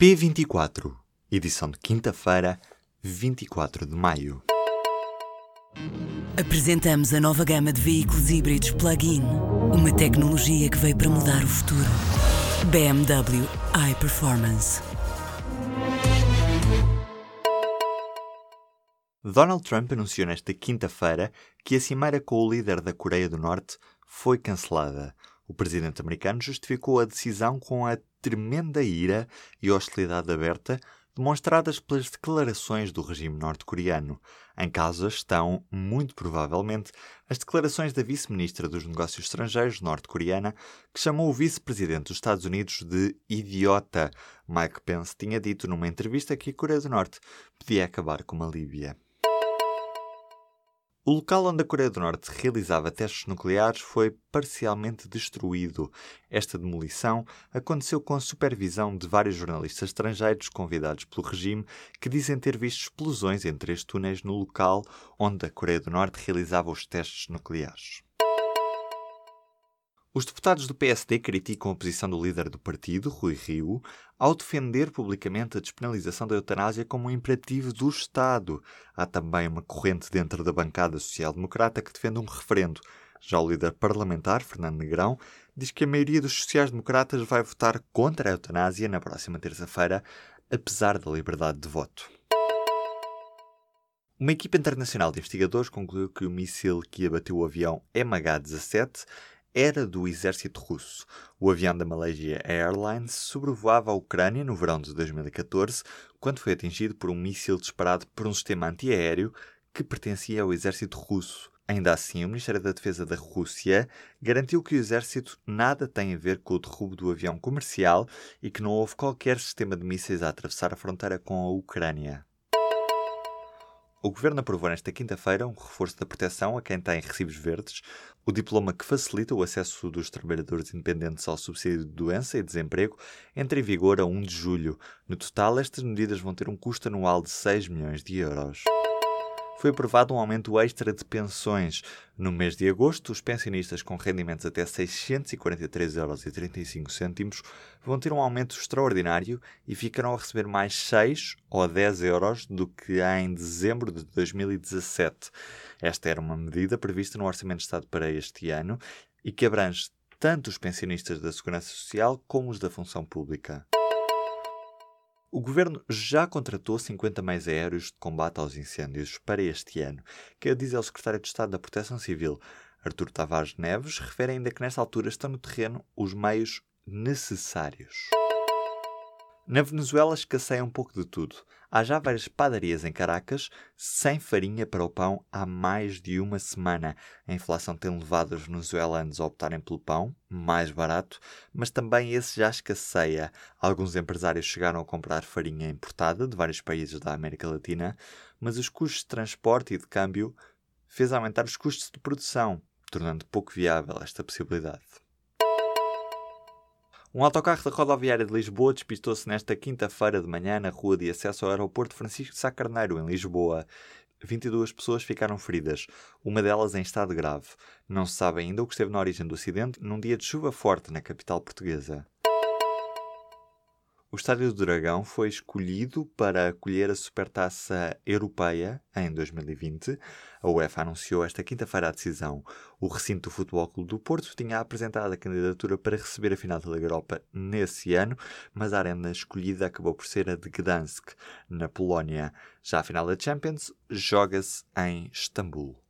P24, edição de quinta-feira, 24 de maio. Apresentamos a nova gama de veículos híbridos plug-in. Uma tecnologia que veio para mudar o futuro. BMW iPerformance. Donald Trump anunciou nesta quinta-feira que a cimeira com o líder da Coreia do Norte foi cancelada. O presidente americano justificou a decisão com a tremenda ira e hostilidade aberta demonstradas pelas declarações do regime norte-coreano. Em causa estão, muito provavelmente, as declarações da vice-ministra dos Negócios Estrangeiros norte-coreana, que chamou o vice-presidente dos Estados Unidos de idiota. Mike Pence tinha dito numa entrevista que a Coreia do Norte podia acabar com a Líbia. O local onde a Coreia do Norte realizava testes nucleares foi parcialmente destruído. Esta demolição aconteceu com a supervisão de vários jornalistas estrangeiros convidados pelo regime que dizem ter visto explosões em três túneis no local onde a Coreia do Norte realizava os testes nucleares. Os deputados do PSD criticam a posição do líder do partido, Rui Rio, ao defender publicamente a despenalização da eutanásia como um imperativo do Estado. Há também uma corrente dentro da bancada social-democrata que defende um referendo. Já o líder parlamentar, Fernando Negrão, diz que a maioria dos sociais-democratas vai votar contra a eutanásia na próxima terça-feira, apesar da liberdade de voto. Uma equipa internacional de investigadores concluiu que o míssil que abateu o avião MH17 era do exército russo. O avião da Malaysia Airlines sobrevoava a Ucrânia no verão de 2014, quando foi atingido por um míssil disparado por um sistema antiaéreo que pertencia ao exército russo. Ainda assim, o Ministério da Defesa da Rússia garantiu que o exército nada tem a ver com o derrubo do avião comercial e que não houve qualquer sistema de mísseis a atravessar a fronteira com a Ucrânia. O Governo aprovou nesta quinta-feira um reforço da proteção a quem tem recibos verdes, o diploma que facilita o acesso dos trabalhadores independentes ao subsídio de doença e desemprego entra em vigor a 1 de julho. No total, estas medidas vão ter um custo anual de 6 milhões de euros foi aprovado um aumento extra de pensões. No mês de agosto, os pensionistas com rendimentos até 643,35 euros vão ter um aumento extraordinário e ficarão a receber mais 6 ou 10 euros do que em dezembro de 2017. Esta era uma medida prevista no Orçamento de Estado para este ano e que abrange tanto os pensionistas da Segurança Social como os da função pública. O governo já contratou 50 meios aéreos de combate aos incêndios para este ano, que diz o secretário de Estado da Proteção Civil, Artur Tavares Neves, refere ainda que nesta altura estão no terreno os meios necessários. Na Venezuela escasseia um pouco de tudo. Há já várias padarias em Caracas sem farinha para o pão há mais de uma semana. A inflação tem levado os venezuelanos a optarem pelo pão, mais barato, mas também esse já escasseia. Alguns empresários chegaram a comprar farinha importada de vários países da América Latina, mas os custos de transporte e de câmbio fez aumentar os custos de produção, tornando pouco viável esta possibilidade. Um autocarro da rodoviária de Lisboa despistou-se nesta quinta-feira de manhã na rua de acesso ao aeroporto Francisco de Sá Carneiro, em Lisboa. 22 pessoas ficaram feridas, uma delas em estado grave. Não se sabe ainda o que esteve na origem do acidente num dia de chuva forte na capital portuguesa. O Estádio do Dragão foi escolhido para acolher a Supertaça Europeia em 2020. A UEFA anunciou esta quinta-feira a decisão. O recinto do Futebol Clube do Porto tinha apresentado a candidatura para receber a final da Liga Europa nesse ano, mas a arena escolhida acabou por ser a de Gdansk, na Polónia. Já a final da Champions joga-se em Istambul.